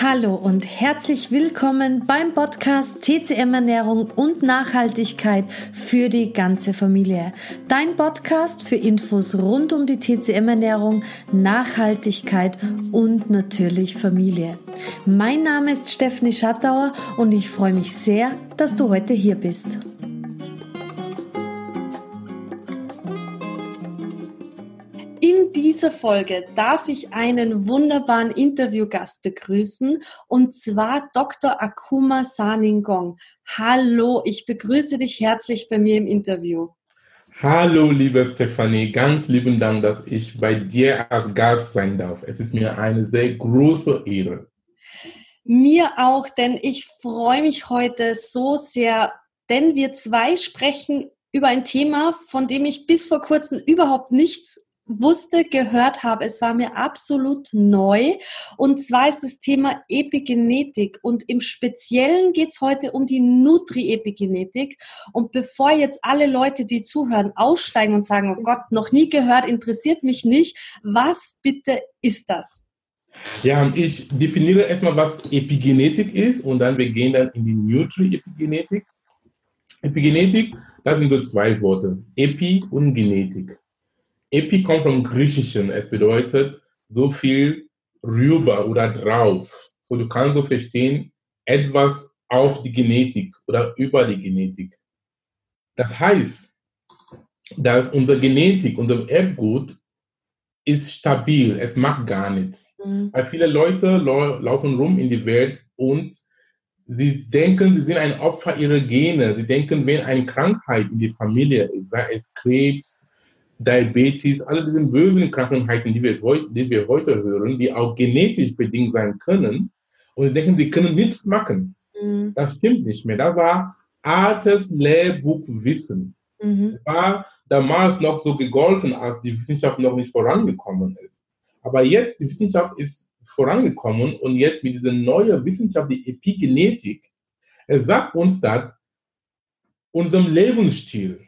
Hallo und herzlich willkommen beim Podcast TCM Ernährung und Nachhaltigkeit für die ganze Familie. Dein Podcast für Infos rund um die TCM Ernährung, Nachhaltigkeit und natürlich Familie. Mein Name ist Stephanie Schattauer und ich freue mich sehr, dass du heute hier bist. Dieser Folge darf ich einen wunderbaren Interviewgast begrüßen und zwar Dr. Akuma Saningong. Hallo, ich begrüße dich herzlich bei mir im Interview. Hallo, liebe Stefanie, ganz lieben Dank, dass ich bei dir als Gast sein darf. Es ist mir eine sehr große Ehre. Mir auch, denn ich freue mich heute so sehr, denn wir zwei sprechen über ein Thema, von dem ich bis vor kurzem überhaupt nichts wusste, gehört habe. Es war mir absolut neu. Und zwar ist das Thema Epigenetik. Und im Speziellen geht es heute um die Nutri-Epigenetik. Und bevor jetzt alle Leute, die zuhören, aussteigen und sagen, oh Gott, noch nie gehört, interessiert mich nicht, was bitte ist das? Ja, ich definiere erstmal, was Epigenetik ist und dann wir gehen dann in die Nutri-Epigenetik. Epigenetik, das sind so zwei Worte, Epi und Genetik. Epi kommt vom Griechischen. Es bedeutet so viel rüber oder drauf. So, du kannst so verstehen, etwas auf die Genetik oder über die Genetik. Das heißt, dass unsere Genetik, unser Erbgut ist stabil. Es macht gar nichts. Mhm. Weil viele Leute laufen rum in die Welt und sie denken, sie sind ein Opfer ihrer Gene. Sie denken, wenn eine Krankheit in die Familie ist, sei es Krebs, Diabetes, alle diese bösen Krankheiten, die wir, die wir heute hören, die auch genetisch bedingt sein können. Und sie denken, sie können nichts machen. Mhm. Das stimmt nicht mehr. Das war altes Lehrbuchwissen. Mhm. War damals noch so gegolten, als die Wissenschaft noch nicht vorangekommen ist. Aber jetzt, die Wissenschaft ist vorangekommen und jetzt mit dieser neuen Wissenschaft, die Epigenetik, es sagt uns, dass unserem Lebensstil,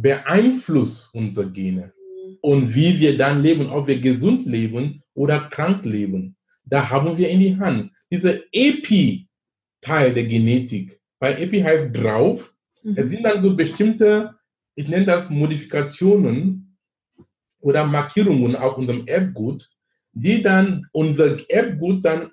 beeinflusst unsere Gene und wie wir dann leben, ob wir gesund leben oder krank leben. Da haben wir in die Hand. Diese Epi-Teil der Genetik, weil Epi heißt drauf, mhm. es sind dann so bestimmte, ich nenne das Modifikationen oder Markierungen auf unserem Erbgut, die dann unser Erbgut dann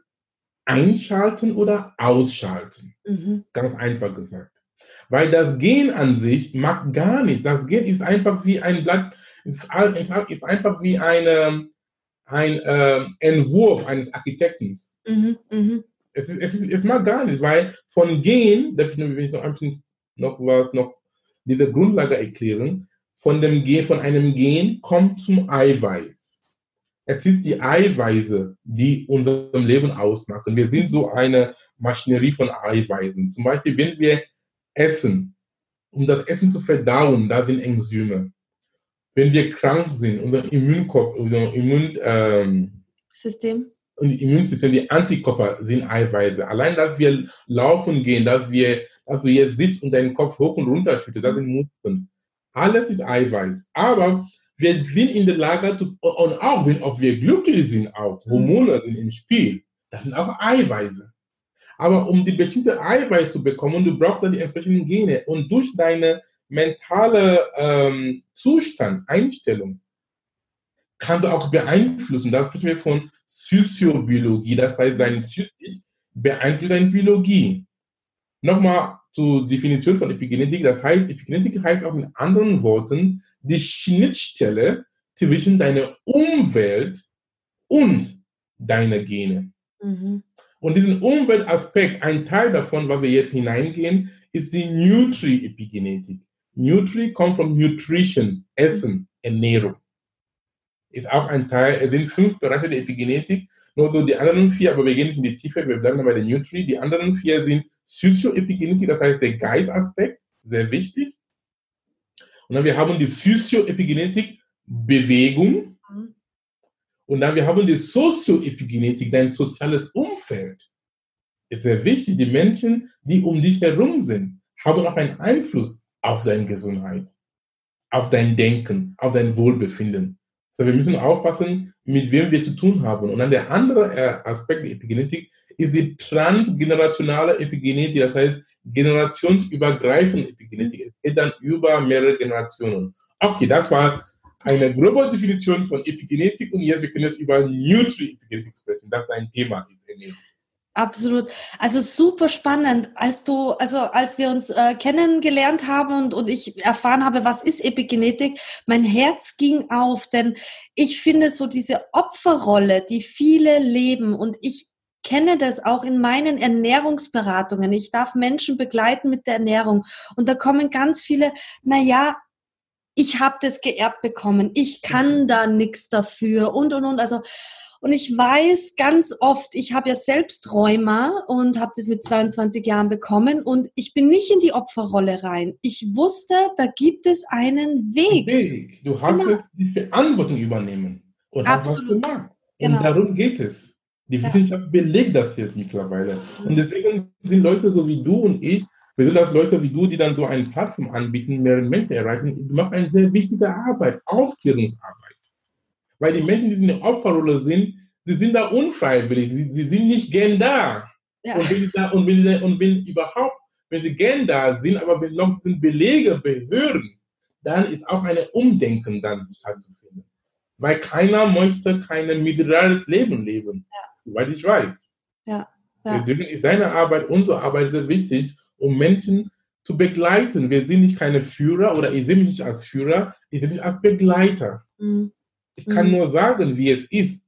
einschalten oder ausschalten. Mhm. Ganz einfach gesagt. Weil das Gen an sich macht gar nichts. Das Gen ist einfach wie ein Blatt, ist einfach wie eine, ein äh, Entwurf eines Architekten. Mhm, mh. es, ist, es, ist, es macht gar nichts, weil von Gen, darf ich noch ein bisschen noch was, noch diese Grundlage erklären, von dem Gen, von einem Gen kommt zum Eiweiß. Es ist die Eiweiße, die unserem Leben ausmachen. Wir sind so eine Maschinerie von Eiweißen. Zum Beispiel, wenn wir Essen. Um das Essen zu verdauen, da sind Enzyme. Wenn wir krank sind, unser Immunkopf, unser Immun, ähm, System. Immunsystem, die Antikörper sind Eiweiße. Allein, dass wir laufen gehen, dass wir, dass du jetzt sitzt und deinen Kopf hoch und runter schüttest, das sind Muskeln. Alles ist Eiweiß. Aber wir sind in der Lage, zu, und auch wenn ob wir glücklich sind, auch Hormone sind im Spiel, das sind auch Eiweiße. Aber um die bestimmte Eiweiß zu bekommen, du brauchst dann die entsprechenden Gene. Und durch deine mentale ähm, Zustand, Einstellung, kann du auch beeinflussen. Da sprechen wir von Physiobiologie. Das heißt, dein Psychisch beeinflusst deine Biologie. Nochmal zur Definition von Epigenetik. Das heißt, Epigenetik heißt auch in anderen Worten die Schnittstelle zwischen deiner Umwelt und deiner Gene. Mhm. Und diesen Umweltaspekt, ein Teil davon, was wir jetzt hineingehen, ist die Nutri-Epigenetik. Nutri kommt von Nutrition, Essen, Ernährung. Ist auch ein Teil, es sind fünf Bereiche der Epigenetik, nur so die anderen vier, aber wir gehen nicht in die Tiefe, wir bleiben bei der Nutri. Die anderen vier sind Sozioepigenetik, das heißt der Geistaspekt, sehr wichtig. Und dann wir haben die Physio-Epigenetik, Bewegung, und dann wir haben die Sozioepigenetik, dein soziales Umfeld. Ist sehr wichtig. Die Menschen, die um dich herum sind, haben auch einen Einfluss auf deine Gesundheit, auf dein Denken, auf dein Wohlbefinden. So, wir müssen aufpassen, mit wem wir zu tun haben. Und dann der andere äh, Aspekt der Epigenetik ist die transgenerationale Epigenetik, das heißt generationsübergreifende Epigenetik. Es geht dann über mehrere Generationen. Okay, das war eine grobe Definition von Epigenetik und jetzt wir können jetzt über Nutri-Epigenetik sprechen, das ein Thema ist. Absolut. Also super spannend, als du, also als wir uns äh, kennengelernt haben und, und ich erfahren habe, was ist Epigenetik, mein Herz ging auf, denn ich finde so diese Opferrolle, die viele leben und ich kenne das auch in meinen Ernährungsberatungen. Ich darf Menschen begleiten mit der Ernährung und da kommen ganz viele, na ja, ich habe das geerbt bekommen, ich kann mhm. da nichts dafür und und und. Also und ich weiß ganz oft, ich habe ja selbst Rheuma und habe das mit 22 Jahren bekommen und ich bin nicht in die Opferrolle rein. Ich wusste, da gibt es einen Weg. Weg. Du hast genau. es die Verantwortung übernehmen und Absolut. hast was gemacht. Und genau. darum geht es. Die Wissenschaft ja. belegt das jetzt mittlerweile. Und deswegen sind Leute so wie du und ich, das Leute wie du, die dann so eine Plattform anbieten, mehrere Menschen erreichen. Du machst eine sehr wichtige Arbeit, Aufklärungsarbeit. Weil die Menschen, die in der Opferrolle sind, sie sind da unfreiwillig, sie, sie sind nicht gern da. Ja. Und, wenn sie da und, wenn sie, und wenn überhaupt, wenn sie gern da sind, aber wenn noch sind Belege, Behörden, dann ist auch ein Umdenken dann stattzufinden. Weil keiner möchte kein miserables Leben leben, ja. soweit ich weiß. Ja. Ja. Deswegen ist seine Arbeit, unsere Arbeit sehr wichtig, um Menschen zu begleiten. Wir sind nicht keine Führer oder ich sehe mich nicht als Führer, ich sehe mich als Begleiter. Mhm. Ich kann mhm. nur sagen, wie es ist.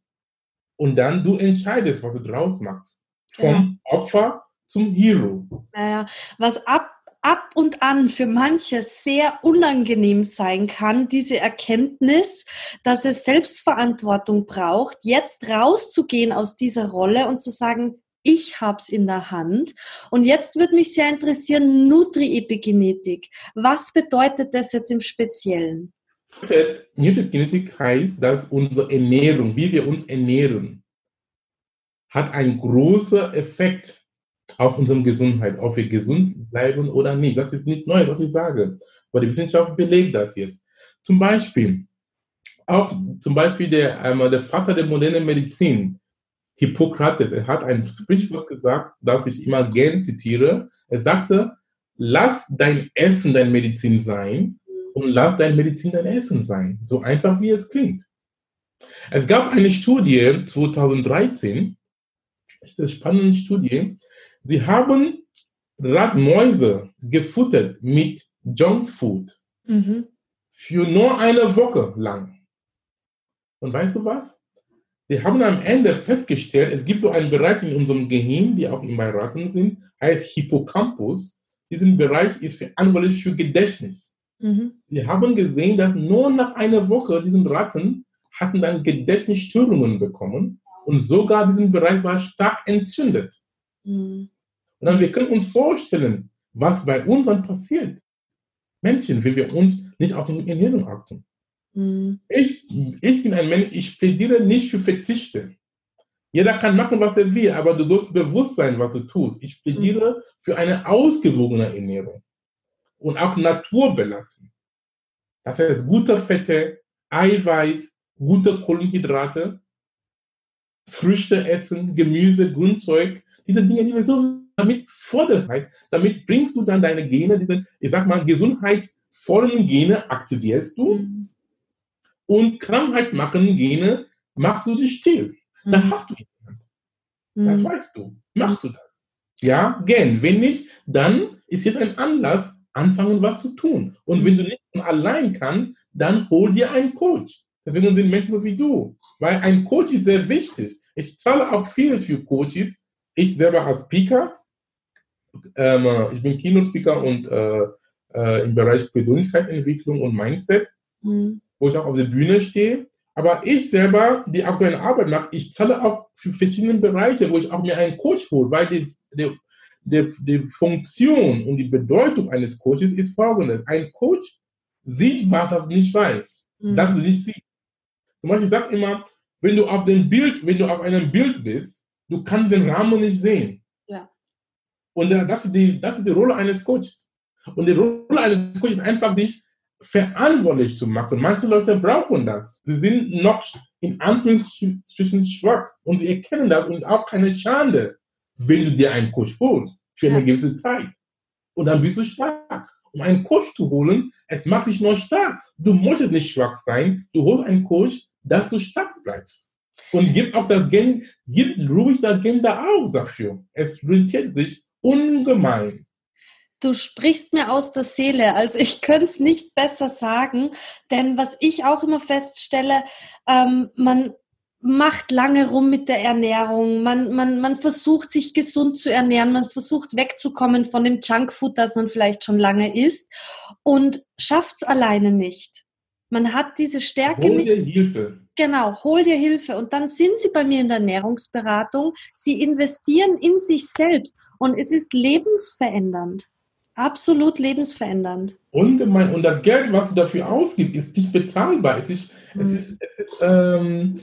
Und dann du entscheidest, was du draus machst. Vom ja. Opfer zum Hero. Naja, was ab, ab und an für manche sehr unangenehm sein kann, diese Erkenntnis, dass es Selbstverantwortung braucht, jetzt rauszugehen aus dieser Rolle und zu sagen, ich habe es in der Hand. Und jetzt würde mich sehr interessieren, Nutri-Epigenetik. Was bedeutet das jetzt im Speziellen? Nutrigenetik heißt, dass unsere Ernährung, wie wir uns ernähren, hat einen großen Effekt auf unsere Gesundheit, ob wir gesund bleiben oder nicht. Das ist nichts Neues, was ich sage. Aber die Wissenschaft belegt das jetzt. Zum Beispiel, auch zum Beispiel der, der Vater der modernen Medizin, Hippokrates, er hat ein Sprichwort gesagt, das ich immer gern zitiere. Er sagte, lass dein Essen dein Medizin sein und lass dein Medizin dein Essen sein. So einfach wie es klingt. Es gab eine Studie 2013, eine spannende Studie. Sie haben Radmäuse gefuttert mit Junkfood mhm. für nur eine Woche lang. Und weißt du was? Wir haben am Ende festgestellt, es gibt so einen Bereich in unserem Gehirn, die auch bei Ratten sind, heißt Hippocampus. Diesen Bereich ist verantwortlich für Gedächtnis. Mhm. Wir haben gesehen, dass nur nach einer Woche diesen Ratten hatten dann Gedächtnisstörungen bekommen und sogar diesen Bereich war stark entzündet. Mhm. Und dann wir können uns vorstellen, was bei uns dann passiert. Menschen, wenn wir uns nicht auf die Ernährung achten. Mhm. Ich, ich bin ein Mensch, ich plädiere nicht für Verzichte. Jeder kann machen, was er will, aber du sollst bewusst sein, was du tust. Ich plädiere mhm. für eine ausgewogene Ernährung und auch Natur belassen. Das heißt, gute Fette, Eiweiß, gute Kohlenhydrate, Früchte essen, Gemüse, Grundzeug, diese Dinge, die wir so damit forderst, damit bringst du dann deine Gene, diese, ich sag mal, gesundheitsvollen Gene aktivierst du mhm. Und krankheitsmachenden Gene machst du dich still. Mhm. Dann hast du jemand. Mhm. Das weißt du. Machst du das? Ja, gern. Wenn nicht, dann ist jetzt ein Anlass, anfangen, was zu tun. Und wenn du nicht allein kannst, dann hol dir einen Coach. Deswegen sind Menschen so wie du. Weil ein Coach ist sehr wichtig. Ich zahle auch viel für Coaches. Ich selber als Speaker, ähm, ich bin Keynote-Speaker und äh, äh, im Bereich Persönlichkeitsentwicklung und Mindset, mhm. Wo ich auch auf der Bühne stehe. Aber ich selber, die aktuelle Arbeit mache, ich zahle auch für verschiedene Bereiche, wo ich auch mir einen Coach hole, weil die, die die, die Funktion und die Bedeutung eines Coaches ist folgendes. Ein Coach sieht, was er nicht weiß, mhm. das er nicht sieht. Zum Beispiel, ich sage immer, wenn du auf dem Bild, wenn du auf einem Bild bist, du kannst den Rahmen nicht sehen. Ja. Und das ist, die, das ist die Rolle eines Coaches. Und die Rolle eines Coaches ist einfach, dich verantwortlich zu machen. Manche Leute brauchen das. Sie sind noch in Anführungsstrichen schwach und sie erkennen das und auch keine Schande, wenn du dir einen Coach holst für eine gewisse Zeit. Und dann bist du stark. Um einen Coach zu holen, es macht dich noch stark. Du musst nicht schwach sein. Du holst einen Coach, dass du stark bleibst. Und gib auch das Geld, gib ruhig das Geld da auch dafür. Es rentiert sich ungemein. Du sprichst mir aus der Seele. Also ich könnte es nicht besser sagen, denn was ich auch immer feststelle, ähm, man macht lange rum mit der Ernährung. Man, man, man versucht sich gesund zu ernähren. Man versucht wegzukommen von dem Junkfood, das man vielleicht schon lange isst und schafft es alleine nicht. Man hat diese Stärke hol dir Hilfe. Genau, hol dir Hilfe. Und dann sind sie bei mir in der Ernährungsberatung. Sie investieren in sich selbst und es ist lebensverändernd. Absolut lebensverändernd. Ungemein. Und das Geld, was du dafür ausgibst, ist nicht bezahlbar. Es ist, mhm. es ist, es ist, ähm,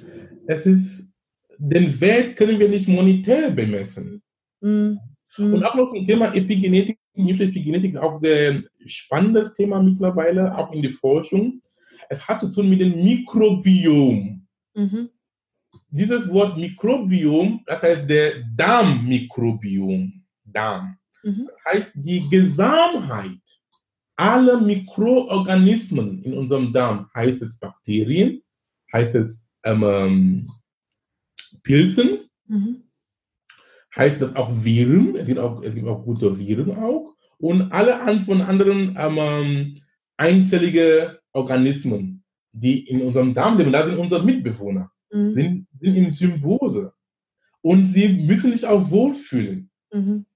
es ist, den Wert können wir nicht monetär bemessen. Mhm. Und auch noch zum Thema Epigenetik. Epigenetik ist auch ein spannendes Thema mittlerweile, auch in der Forschung. Es hat zu tun mit dem Mikrobiom. Mhm. Dieses Wort Mikrobiom, das heißt der Darmmikrobiom. Darm. Mhm. Heißt, die Gesamtheit aller Mikroorganismen in unserem Darm, heißt es Bakterien, heißt es ähm, ähm, Pilzen, mhm. heißt das auch Viren, es gibt auch, es gibt auch gute Viren auch, und alle von anderen ähm, ähm, einzellige Organismen, die in unserem Darm leben, das sind unsere Mitbewohner, mhm. sind, sind in Symbiose. Und sie müssen sich auch wohlfühlen. Mhm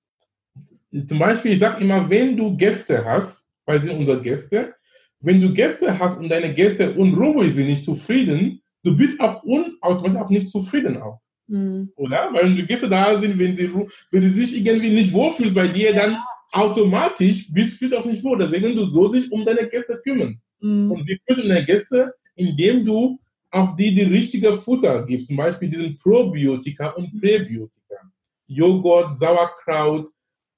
zum Beispiel, ich sage immer, wenn du Gäste hast, weil sie unsere Gäste, wenn du Gäste hast und deine Gäste unruhig sind, nicht zufrieden, du bist auch unautomatisch auch nicht zufrieden auch. Mhm. Oder? Weil die Gäste da sind, wenn sie, wenn sie sich irgendwie nicht wohlfühlen bei dir, dann automatisch bist du auch nicht wohl. Deswegen du so dich um deine Gäste kümmern. Mhm. Und wir kümmern deine Gäste, indem du auf die die richtige Futter gibst. Zum Beispiel diesen Probiotika und Präbiotika. Joghurt, Sauerkraut,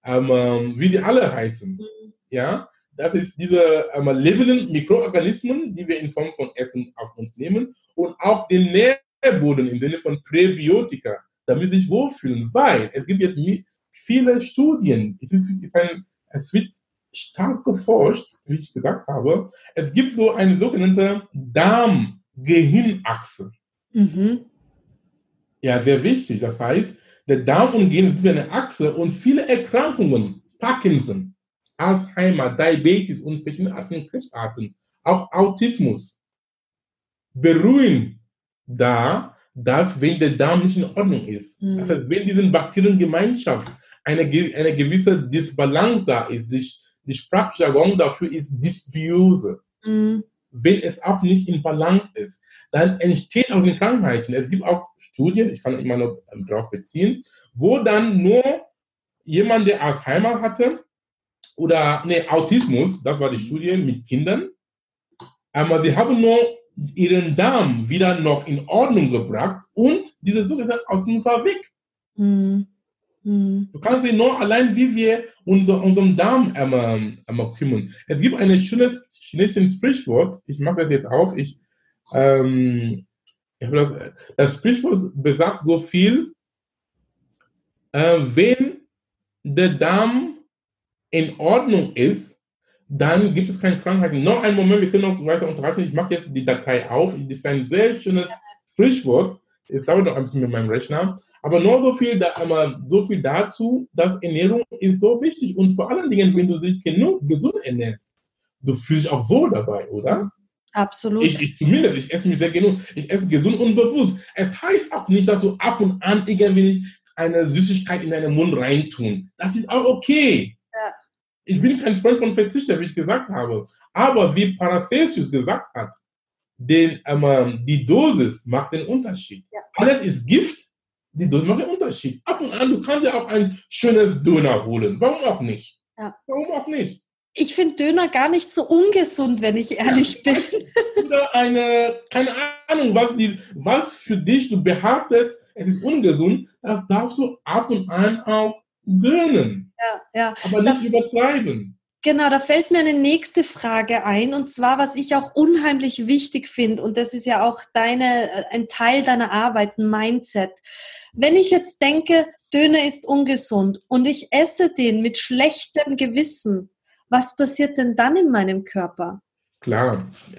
ähm, ähm, wie die alle heißen. Mhm. Ja, das ist diese ähm, lebenden Mikroorganismen, die wir in Form von Essen auf uns nehmen und auch den Nährboden im Sinne von Präbiotika, damit sie sich wohlfühlen, weil es gibt jetzt viele Studien, es, ist, es, ein, es wird stark geforscht, wie ich gesagt habe, es gibt so eine sogenannte Darm-Gehirnachse. Mhm. Ja, sehr wichtig. Das heißt, der Darm umgehen wie eine Achse und viele Erkrankungen, Parkinson, Alzheimer, Diabetes und verschiedene Arten von Krebsarten, auch Autismus, beruhen da, dass wenn der Darm nicht in Ordnung ist, mhm. das heißt, wenn diese Bakteriengemeinschaft eine, eine gewisse Disbalance da ist, die, die Sprachjargon dafür ist Dysbiose. Mhm wenn es auch nicht in Balance ist, dann entstehen auch die Krankheiten. Es gibt auch Studien, ich kann immer noch ähm, darauf beziehen, wo dann nur jemand, der Alzheimer hatte oder ne, Autismus, das war die Studie mit Kindern, aber sie haben nur ihren Darm wieder noch in Ordnung gebracht und diese sogenannte Autismus war weg. Mhm. Mhm. Du kannst dich nur allein, wie wir unser, unseren Darm einmal, einmal kümmern. Es gibt ein schönes chinesisches Sprichwort, ich mache das jetzt auf, ich, ähm, ich das, das Sprichwort besagt so viel, äh, wenn der Darm in Ordnung ist, dann gibt es keine Krankheiten. Noch einen Moment, wir können noch weiter unterhalten. Ich mache jetzt die Datei auf. Das ist ein sehr schönes Sprichwort. Ich glaube noch ein bisschen mit meinem Rechner. Aber nur so viel, da, so viel dazu, dass Ernährung ist so wichtig. Und vor allen Dingen, wenn du dich genug gesund ernährst, du fühlst dich auch wohl dabei, oder? Absolut. Ich, ich zumindest, ich esse mich sehr genug. Ich esse gesund und bewusst. Es heißt auch nicht, dass du ab und an irgendwie eine Süßigkeit in deinen Mund reintun. Das ist auch okay. Ja. Ich bin kein Freund von Verzichter, wie ich gesagt habe. Aber wie Paracelsus gesagt hat, den, ähm, die Dosis macht den Unterschied. Ja. Alles ist Gift, die Dosis macht den Unterschied. Ab und an, du kannst ja auch ein schönes Döner holen. Warum auch nicht? Ja. Warum auch nicht? Ich finde Döner gar nicht so ungesund, wenn ich ehrlich ja. bin. Oder eine, keine Ahnung, was, die, was für dich du behauptest, es ist ungesund, das darfst du ab und an auch gönnen. Ja, ja. Aber nicht das, übertreiben. Genau, da fällt mir eine nächste Frage ein und zwar, was ich auch unheimlich wichtig finde und das ist ja auch deine, äh, ein Teil deiner Arbeit, ein Mindset. Wenn ich jetzt denke, Döner ist ungesund und ich esse den mit schlechtem Gewissen, was passiert denn dann in meinem Körper? Klar.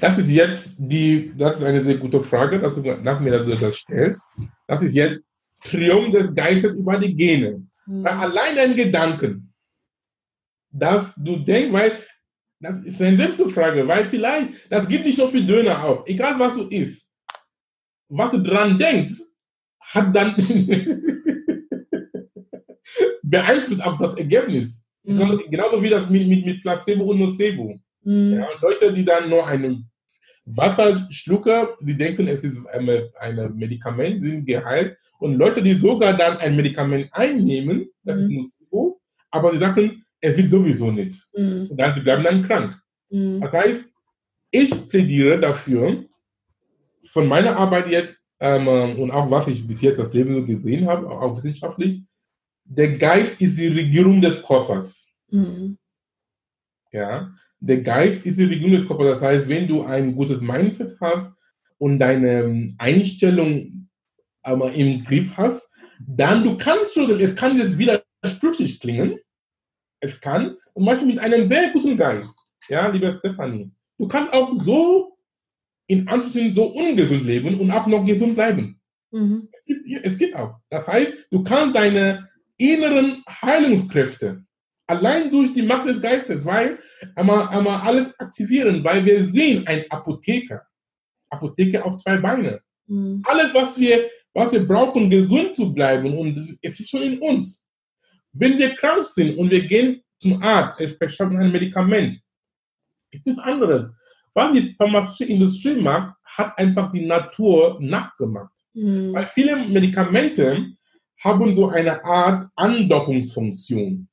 das ist jetzt die, das ist eine sehr gute Frage, dass du nach mir dass du das stellst. Das ist jetzt Triumph des Geistes über die Gene. Weil allein dein Gedanken, dass du denkst, weil das ist eine simple Frage, weil vielleicht, das gibt nicht nur für Döner auf, egal was du isst, was du dran denkst, hat dann beeinflusst auch das Ergebnis. Mhm. Genauso wie das mit, mit, mit Placebo und Nocebo. Mhm. Ja, Leute, die dann nur einen Wasser schlucken, die denken, es ist ein, ein Medikament, sind geheilt. Und Leute, die sogar dann ein Medikament einnehmen, das mhm. ist Nocebo, aber sie sagen, es wird sowieso nichts. Mhm. Und dann die bleiben dann krank. Mhm. Das heißt, ich plädiere dafür, von meiner Arbeit jetzt ähm, und auch was ich bis jetzt das Leben so gesehen habe, auch wissenschaftlich, der Geist ist die Regierung des Körpers. Mhm. Ja, der Geist ist die Regierung des Körpers. Das heißt, wenn du ein gutes Mindset hast und deine Einstellung aber im Griff hast, dann du kannst schon, es kann jetzt widersprüchlich klingen, es kann, und manchmal mit einem sehr guten Geist, ja, lieber Stefanie, du kannst auch so in Anführungszeichen so ungesund leben und auch noch gesund bleiben. Mhm. Es, gibt, es geht auch. Das heißt, du kannst deine inneren Heilungskräfte allein durch die Macht des Geistes, weil einmal, einmal alles aktivieren, weil wir sehen ein Apotheker. Apotheker auf zwei Beine. Mhm. Alles, was wir, was wir brauchen, gesund zu bleiben, und es ist schon in uns. Wenn wir krank sind und wir gehen zum Arzt, er verschreibt ein Medikament, ist das anderes. Was die pharmazeutische Industrie macht, hat einfach die Natur nachgemacht. Mhm. Weil viele Medikamente haben so eine Art Andockungsfunktion.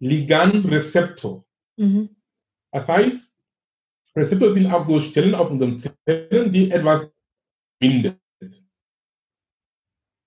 Ligand-Rezeptor. Mhm. Das heißt, Rezeptor sind auch so Stellen auf unseren Zellen, die etwas bindet.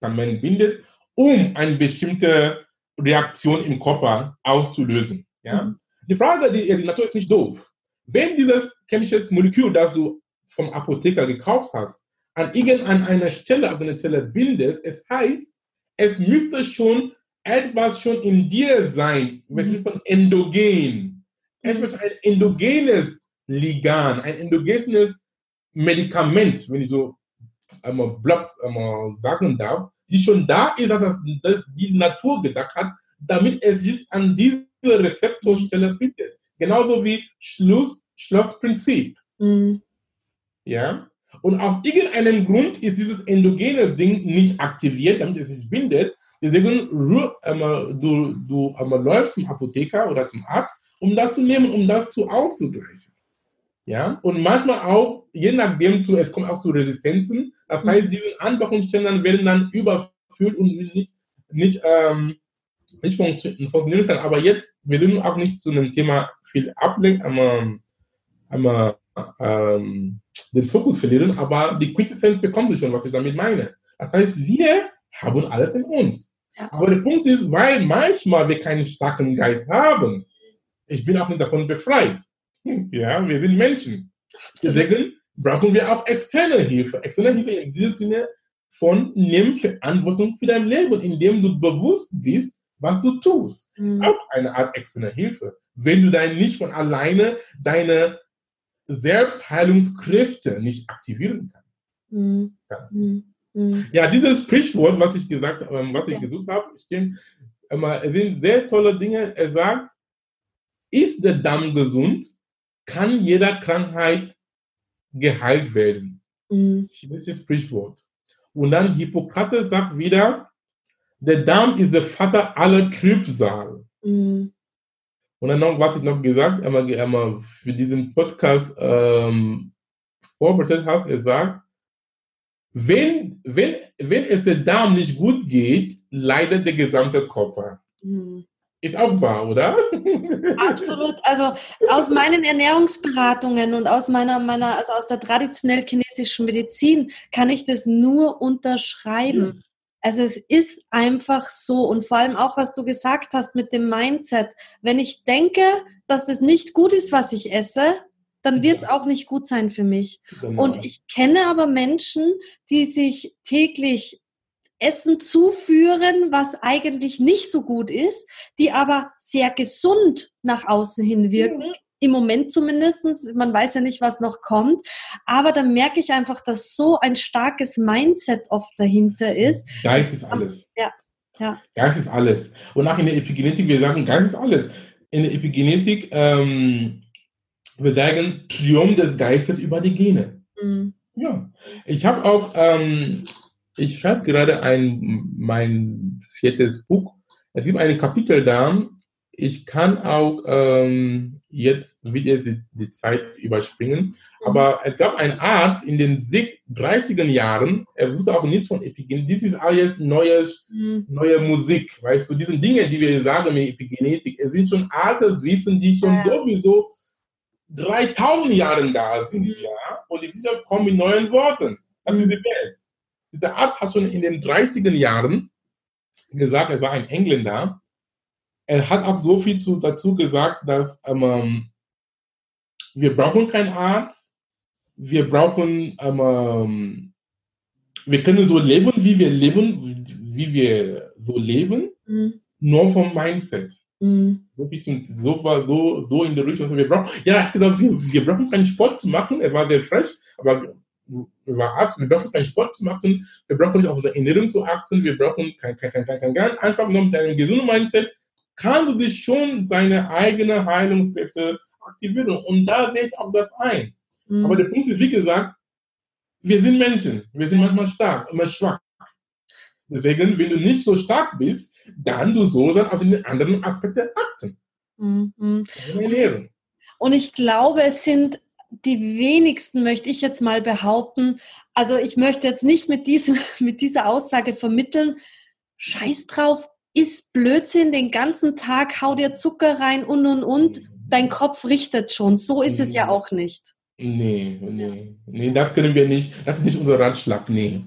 Man bindet, um eine bestimmte Reaktion im Körper auszulösen. Ja? Mhm. Die Frage, die, ist nicht doof. Wenn dieses chemische Molekül, das du vom Apotheker gekauft hast, an irgendeiner Stelle auf deiner Zelle bindet, es heißt, es müsste schon etwas schon in dir sein, mhm. von endogen. Es wird ein endogenes Ligan, ein endogenes Medikament, wenn ich so einmal, block, einmal sagen darf, die schon da ist, dass das die Natur gedacht hat, damit es sich an diese Rezeptorstelle bindet. Genauso wie Schluss, Schlussprinzip. Mhm. Ja? Und aus irgendeinem Grund ist dieses endogene Ding nicht aktiviert, damit es sich bindet. Deswegen du, du einmal läufst zum Apotheker oder zum Arzt, um das zu nehmen, um das zu auszugleichen. Ja? Und manchmal auch, je nachdem, zu, es kommt auch zu Resistenzen. Das heißt, diese Andockungsstellen werden dann überfüllt und nicht, nicht, ähm, nicht funktionieren kann. Aber jetzt, wir sind auch nicht zu einem Thema viel ablenken, aber, aber ähm, den Fokus verlieren, aber die Quintessenz bekommt schon, was ich damit meine. Das heißt, wir haben alles in uns. Ja. Aber der Punkt ist, weil manchmal wir keinen starken Geist haben, ich bin auch nicht davon befreit. Ja, wir sind Menschen. Deswegen brauchen wir auch externe Hilfe. Externe Hilfe in diesem Sinne von nimm Verantwortung für dein Leben, indem du bewusst bist, was du tust. Mhm. ist auch eine Art externe Hilfe. Wenn du dann nicht von alleine deine Selbstheilungskräfte nicht aktivieren kann. Mhm. Mhm. mhm. Ja, dieses Sprichwort, was ich gesagt, ähm, was ich gesucht habe, stimmt. Immer, es sind sehr tolle Dinge. Er sagt, ist der Darm gesund, kann jeder Krankheit geheilt werden. Mhm. Sprichwort. Und dann Hippokrates sagt wieder, der Darm ist der Vater aller Trübsal. Mhm. Und dann noch, was ich noch gesagt einmal, einmal für diesen Podcast ähm, vorbereitet habe, er sagt, wenn, wenn, wenn es der Darm nicht gut geht, leidet der gesamte Körper. Mhm. Ist auch wahr, oder? Absolut. Also aus meinen Ernährungsberatungen und aus meiner, meiner, also aus der traditionell chinesischen Medizin kann ich das nur unterschreiben. Also es ist einfach so und vor allem auch, was du gesagt hast mit dem Mindset. Wenn ich denke, dass das nicht gut ist, was ich esse, dann wird es auch nicht gut sein für mich. Genau. Und ich kenne aber Menschen, die sich täglich Essen zuführen, was eigentlich nicht so gut ist, die aber sehr gesund nach außen hin wirken. Mhm. Im Moment zumindest. Man weiß ja nicht, was noch kommt. Aber dann merke ich einfach, dass so ein starkes Mindset oft dahinter ist. Geist ist alles. Ja. ja. Geist ist alles. Und auch in der Epigenetik, wir sagen, Geist ist alles. In der Epigenetik, ähm, wir sagen Triumph des Geistes über die Gene. Mhm. Ja. Ich habe auch ähm, ich schreibe gerade ein, mein viertes Buch. Es gibt ein Kapitel da. Ich kann auch ähm, jetzt wieder die, die, Zeit überspringen. Mhm. Aber es gab einen Arzt in den 30er Jahren, er wusste auch nicht von Epigenetik. Das ist alles neues, mhm. neue Musik. Weißt du, diese Dinge, die wir sagen mit Epigenetik, es sind schon altes Wissen, die schon ja. sowieso 3000 Jahre da sind. Mhm. Ja? Und die Wissenschaft kommen mit neuen Worten. Das mhm. ist die Welt. Dieser Arzt hat schon in den 30er Jahren gesagt, er war ein Engländer. Er hat auch so viel zu, dazu gesagt, dass ähm, wir brauchen keinen Arzt, wir brauchen, ähm, wir können so leben, wie wir leben, wie wir so leben, mhm. nur vom Mindset. Mhm. So, so, so, so in der Richtung, wir brauchen, ja, hat gesagt, wir, wir brauchen keinen Sport zu machen, er war sehr frech, aber über wir brauchen keinen Sport zu machen, wir brauchen nicht auf unsere Ernährung zu achten, wir brauchen kein, kein, kein, kein, kein kein einfach nur mit einem gesunden Mindset kann du dich schon seine eigenen Heilungskräfte aktivieren. Und da sehe ich auch das ein. Mhm. Aber der Punkt ist, wie gesagt, wir sind Menschen. Wir sind manchmal stark, immer schwach. Deswegen, wenn du nicht so stark bist, dann du so dann auf den anderen Aspekte achten. Mhm. Und ich glaube, es sind die wenigsten, möchte ich jetzt mal behaupten, also ich möchte jetzt nicht mit, diesem, mit dieser Aussage vermitteln, scheiß drauf, ist Blödsinn den ganzen Tag, hau dir Zucker rein und und und, dein Kopf richtet schon. So ist es ja auch nicht. Nee, nee, nee, das können wir nicht, das ist nicht unser Ratschlag, nee.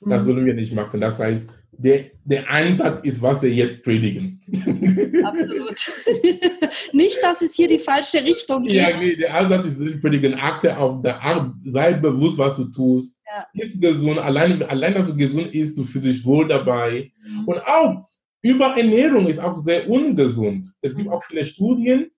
Das mhm. sollen wir nicht machen. Das heißt, der, der Einsatz ist, was wir jetzt predigen. Absolut. Nicht, dass es hier die falsche Richtung geht. Ja, nee, der Einsatz ist, ich predigen Akte auf der Art, sei bewusst, was du tust. Ja. Ist gesund, allein, allein, dass du gesund ist, du fühlst dich wohl dabei. Mhm. Und auch Überernährung ist auch sehr ungesund. Es gibt mhm. auch viele Studien,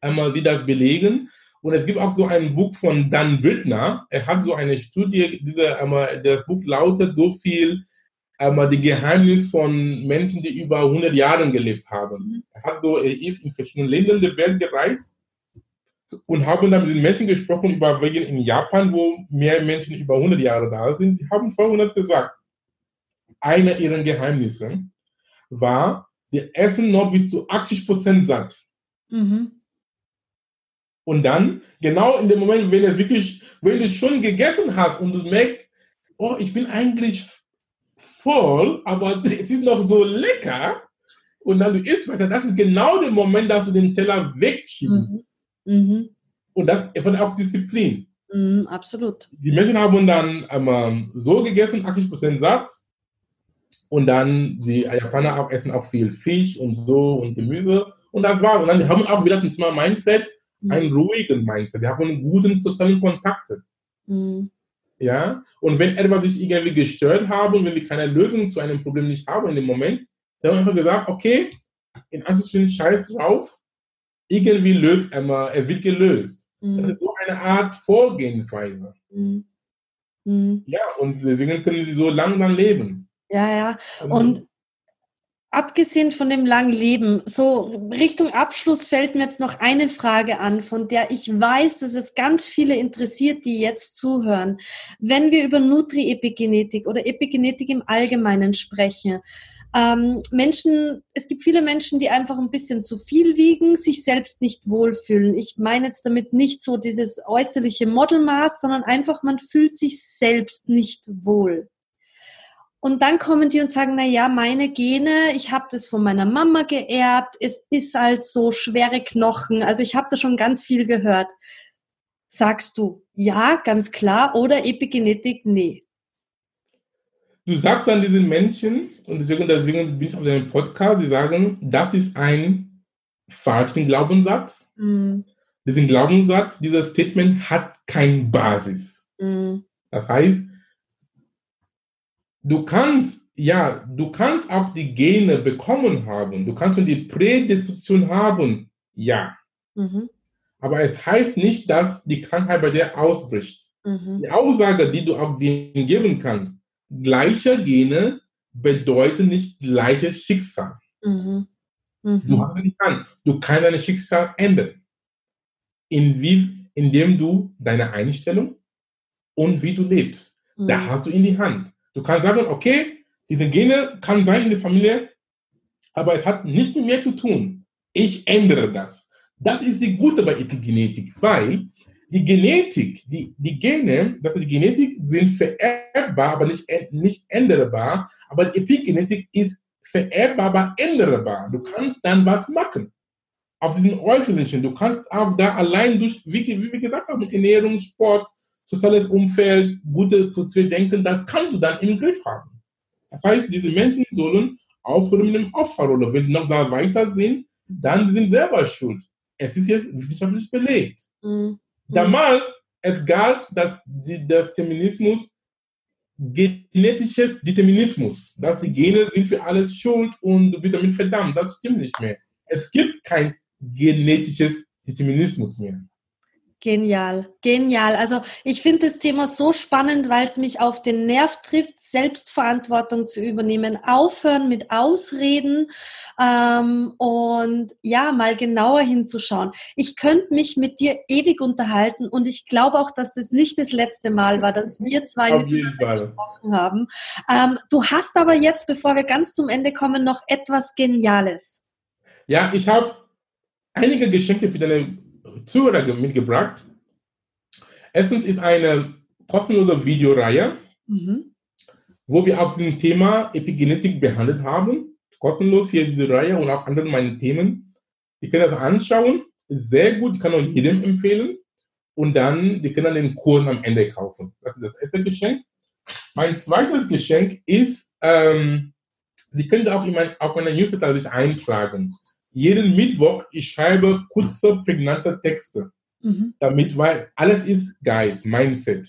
einmal die das belegen. Und es gibt auch so ein Buch von Dan Büttner. Er hat so eine Studie, diese, einmal, das Buch lautet so viel einmal die Geheimnis von Menschen, die über 100 Jahre gelebt haben. Mhm. Er hat so, er ist in verschiedenen Ländern der Welt gereist und haben dann mit den Menschen gesprochen über wegen in Japan, wo mehr Menschen über 100 Jahre da sind. Sie haben folgendes gesagt. Einer ihrer Geheimnisse war, wir essen noch bis zu 80 Prozent satt. Mhm. Und dann, genau in dem Moment, wenn du wirklich, wenn du schon gegessen hast und du merkst, oh, ich bin eigentlich voll, aber es ist noch so lecker. Und dann du isst weiter. Das ist genau der Moment, dass du den Teller wegschiebst. Mhm. Mhm. Und das erfordert auch Disziplin. Mhm, absolut. Die Menschen haben dann ähm, so gegessen, 80% satt. Und dann die Japaner auch essen auch viel Fisch und so und Gemüse. Und das war's. Und dann haben wir auch wieder zum Thema Mindset mhm. einen ruhigen Mindset. Die haben guten sozialen Kontakte. Mhm. Ja? Und wenn etwas sich irgendwie gestört haben und wenn wir keine Lösung zu einem Problem nicht haben in dem Moment, dann haben wir einfach gesagt, okay, in Anführungsstrichen scheiß drauf, irgendwie löst er, er wird gelöst. Mhm. Das ist so eine Art Vorgehensweise. Mhm. Mhm. Ja, und deswegen können sie so langsam leben. Ja, ja. Und Abgesehen von dem langen Leben, so Richtung Abschluss fällt mir jetzt noch eine Frage an, von der ich weiß, dass es ganz viele interessiert, die jetzt zuhören. Wenn wir über Nutri-Epigenetik oder Epigenetik im Allgemeinen sprechen, ähm, Menschen, es gibt viele Menschen, die einfach ein bisschen zu viel wiegen, sich selbst nicht wohlfühlen. Ich meine jetzt damit nicht so dieses äußerliche Modelmaß, sondern einfach, man fühlt sich selbst nicht wohl. Und dann kommen die und sagen, na ja, meine Gene, ich habe das von meiner Mama geerbt, es ist halt so schwere Knochen. Also ich habe da schon ganz viel gehört. Sagst du ja, ganz klar, oder Epigenetik, nee? du sagst dann diesen Menschen, und deswegen, deswegen bin ich auf deinem Podcast, die sagen, das ist ein falschen Glaubenssatz. Mhm. Diesen Glaubenssatz, dieser Statement hat keine Basis. Mhm. Das heißt, du kannst, ja, du kannst auch die Gene bekommen haben, du kannst schon die Prädisposition haben, ja. Mhm. Aber es heißt nicht, dass die Krankheit bei dir ausbricht. Mhm. Die Aussage, die du auch denen geben kannst, gleiche Gene bedeuten nicht gleiches Schicksal. Mhm. Mhm. Du hast nicht an. Du kannst dein Schicksal ändern. In wie, indem du deine Einstellung und wie du lebst. Da mhm. hast du in die Hand. Du kannst sagen, okay, diese Gene kann sein in der Familie, aber es hat nichts mit mir zu tun. Ich ändere das. Das ist die Gute bei Epigenetik, weil die Genetik, die, die Gene, also die Genetik sind vererbbar, aber nicht, nicht änderbar. Aber die Epigenetik ist vererbbar, aber änderbar. Du kannst dann was machen. Auf diesen äußerlichen, du kannst auch da allein durch, wie, wie wir gesagt haben, Ernährung, Sport, soziales Umfeld, gute soziale Denken, das kannst du dann im Griff haben. Das heißt, diese Menschen sollen aufhören mit dem Opferrolle. Wenn sie noch da weiter sind, dann sind sie selber schuld. Es ist jetzt wissenschaftlich belegt. Mhm. Damals, es galt dass die, das Determinismus genetisches Determinismus, dass die Gene sind für alles schuld und du bist damit verdammt. Das stimmt nicht mehr. Es gibt kein genetisches Determinismus mehr. Genial, genial. Also ich finde das Thema so spannend, weil es mich auf den Nerv trifft, Selbstverantwortung zu übernehmen, aufhören mit Ausreden ähm, und ja, mal genauer hinzuschauen. Ich könnte mich mit dir ewig unterhalten und ich glaube auch, dass das nicht das letzte Mal war, dass wir zwei miteinander gesprochen haben. Ähm, du hast aber jetzt, bevor wir ganz zum Ende kommen, noch etwas Geniales. Ja, ich habe einige Geschenke für deine Zuhörer mitgebracht. Erstens ist eine kostenlose Videoreihe, mhm. wo wir auch dieses Thema Epigenetik behandelt haben. Kostenlos hier diese Reihe und auch andere meine Themen. Die können das anschauen. Sehr gut, ich kann auch jedem empfehlen. Und dann, die können den Kurs am Ende kaufen. Das ist das erste Geschenk. Mein zweites Geschenk ist, ähm, die können auch in mein, auf meiner Newsletter sich eintragen jeden Mittwoch, ich schreibe kurze, prägnante Texte. Mhm. Damit, weil alles ist Geist, Mindset.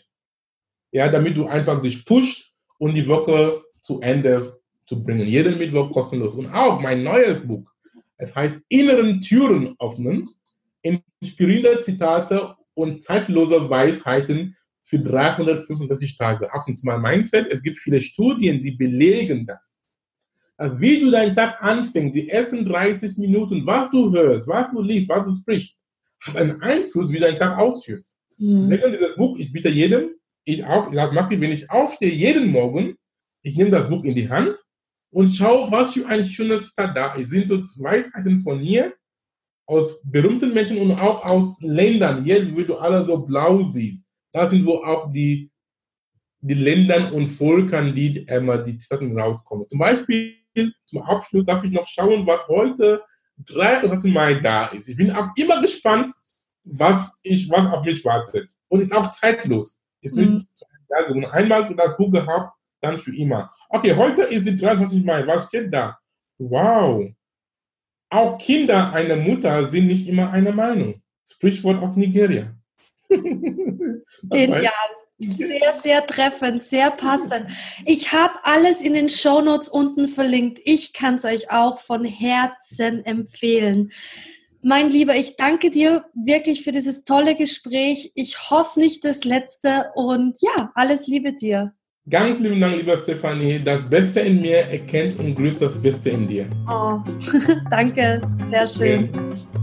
Ja, damit du einfach dich pusht und die Woche zu Ende zu bringen. Jeden Mittwoch kostenlos. Und auch mein neues Buch. Es heißt Inneren Türen öffnen. Inspirierende Zitate und zeitlose Weisheiten für 365 Tage. Zum Thema Mindset. Es gibt viele Studien, die belegen das. Also wie du deinen Tag anfängst, die ersten 30 Minuten, was du hörst, was du liest, was du sprichst, hat einen Einfluss, wie du deinen Tag ausführst. Mhm. dieses Buch, ich bitte jedem, ich auch, ich sage, wenn ich aufstehe, jeden Morgen, ich nehme das Buch in die Hand und schaue, was für ein schönes Tag da ist. Es sind so Weisheiten von mir, aus berühmten Menschen und auch aus Ländern, hier, wie du alle so blau siehst. Da sind wo auch die, die Ländern und Völkern, die immer die Zitaten rauskommen. Zum Beispiel zum Abschluss darf ich noch schauen, was heute 23. Mai da ist. Ich bin auch immer gespannt, was, ich, was auf mich wartet. Und ist auch zeitlos. Ist nicht mhm. einmal das Buch gehabt, dann für immer. Okay, heute ist die 23. Mai. Was steht da? Wow. Auch Kinder einer Mutter sind nicht immer einer Meinung. Sprichwort aus Nigeria. Genial. Sehr, sehr treffend, sehr passend. Ich habe alles in den Shownotes unten verlinkt. Ich kann es euch auch von Herzen empfehlen. Mein Lieber, ich danke dir wirklich für dieses tolle Gespräch. Ich hoffe nicht das letzte und ja, alles Liebe dir. Ganz lieben Dank, lieber Stefanie. Das Beste in mir erkennt und grüßt das Beste in dir. Oh, danke, sehr schön. Okay.